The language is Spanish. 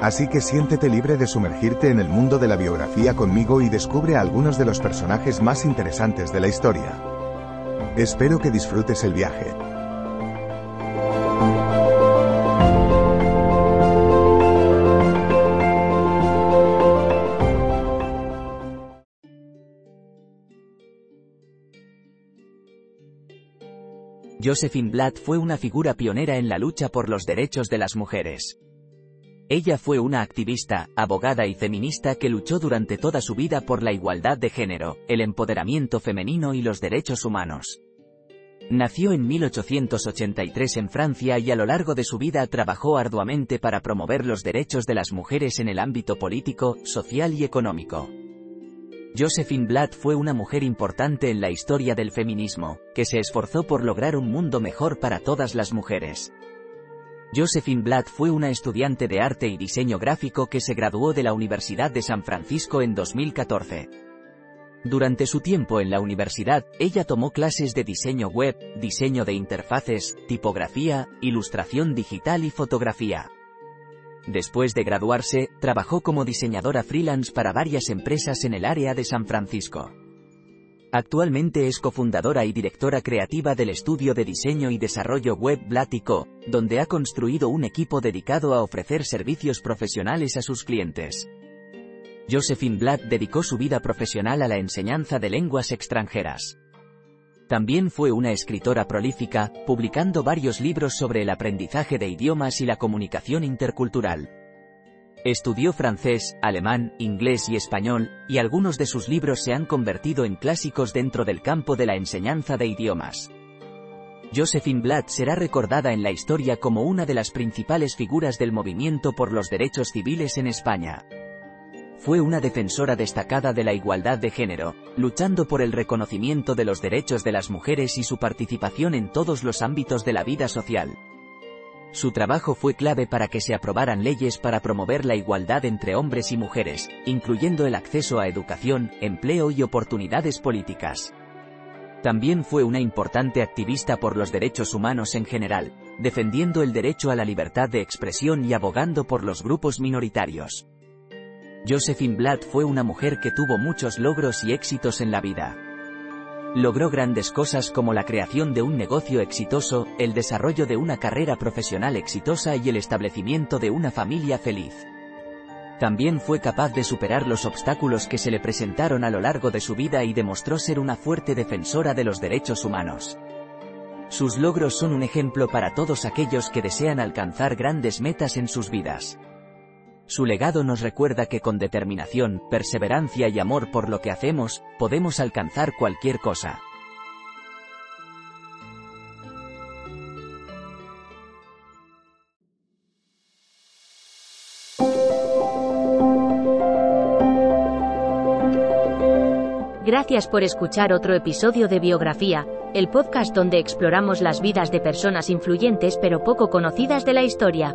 Así que siéntete libre de sumergirte en el mundo de la biografía conmigo y descubre a algunos de los personajes más interesantes de la historia. Espero que disfrutes el viaje. Josephine Blatt fue una figura pionera en la lucha por los derechos de las mujeres. Ella fue una activista, abogada y feminista que luchó durante toda su vida por la igualdad de género, el empoderamiento femenino y los derechos humanos. Nació en 1883 en Francia y a lo largo de su vida trabajó arduamente para promover los derechos de las mujeres en el ámbito político, social y económico. Josephine Blatt fue una mujer importante en la historia del feminismo, que se esforzó por lograr un mundo mejor para todas las mujeres. Josephine Blatt fue una estudiante de arte y diseño gráfico que se graduó de la Universidad de San Francisco en 2014. Durante su tiempo en la universidad, ella tomó clases de diseño web, diseño de interfaces, tipografía, ilustración digital y fotografía. Después de graduarse, trabajó como diseñadora freelance para varias empresas en el área de San Francisco. Actualmente es cofundadora y directora creativa del estudio de diseño y desarrollo web Blatico, donde ha construido un equipo dedicado a ofrecer servicios profesionales a sus clientes. Josephine Blatt dedicó su vida profesional a la enseñanza de lenguas extranjeras. También fue una escritora prolífica, publicando varios libros sobre el aprendizaje de idiomas y la comunicación intercultural. Estudió francés, alemán, inglés y español, y algunos de sus libros se han convertido en clásicos dentro del campo de la enseñanza de idiomas. Josephine Blatt será recordada en la historia como una de las principales figuras del movimiento por los derechos civiles en España. Fue una defensora destacada de la igualdad de género, luchando por el reconocimiento de los derechos de las mujeres y su participación en todos los ámbitos de la vida social. Su trabajo fue clave para que se aprobaran leyes para promover la igualdad entre hombres y mujeres, incluyendo el acceso a educación, empleo y oportunidades políticas. También fue una importante activista por los derechos humanos en general, defendiendo el derecho a la libertad de expresión y abogando por los grupos minoritarios. Josephine Blatt fue una mujer que tuvo muchos logros y éxitos en la vida. Logró grandes cosas como la creación de un negocio exitoso, el desarrollo de una carrera profesional exitosa y el establecimiento de una familia feliz. También fue capaz de superar los obstáculos que se le presentaron a lo largo de su vida y demostró ser una fuerte defensora de los derechos humanos. Sus logros son un ejemplo para todos aquellos que desean alcanzar grandes metas en sus vidas. Su legado nos recuerda que con determinación, perseverancia y amor por lo que hacemos, podemos alcanzar cualquier cosa. Gracias por escuchar otro episodio de Biografía, el podcast donde exploramos las vidas de personas influyentes pero poco conocidas de la historia.